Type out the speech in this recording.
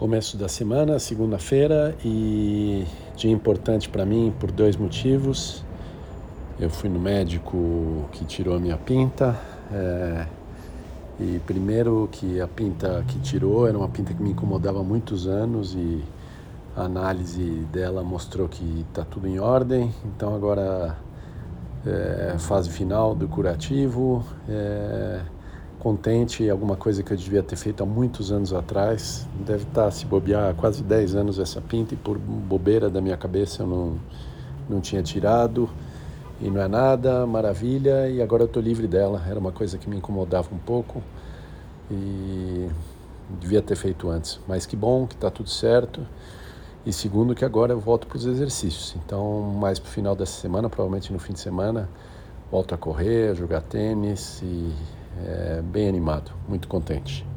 Começo da semana, segunda-feira, e dia importante para mim por dois motivos. Eu fui no médico que tirou a minha pinta. É, e primeiro que a pinta que tirou era uma pinta que me incomodava há muitos anos e a análise dela mostrou que está tudo em ordem. Então agora é, fase final do curativo. É, contente, alguma coisa que eu devia ter feito há muitos anos atrás. Deve estar tá, se bobear há quase 10 anos essa pinta e por bobeira da minha cabeça eu não, não tinha tirado. E não é nada, maravilha, e agora eu estou livre dela. Era uma coisa que me incomodava um pouco e devia ter feito antes. Mas que bom que está tudo certo. E segundo, que agora eu volto para os exercícios. Então, mais para o final dessa semana, provavelmente no fim de semana, volto a correr, a jogar tênis e é, bem animado, muito contente.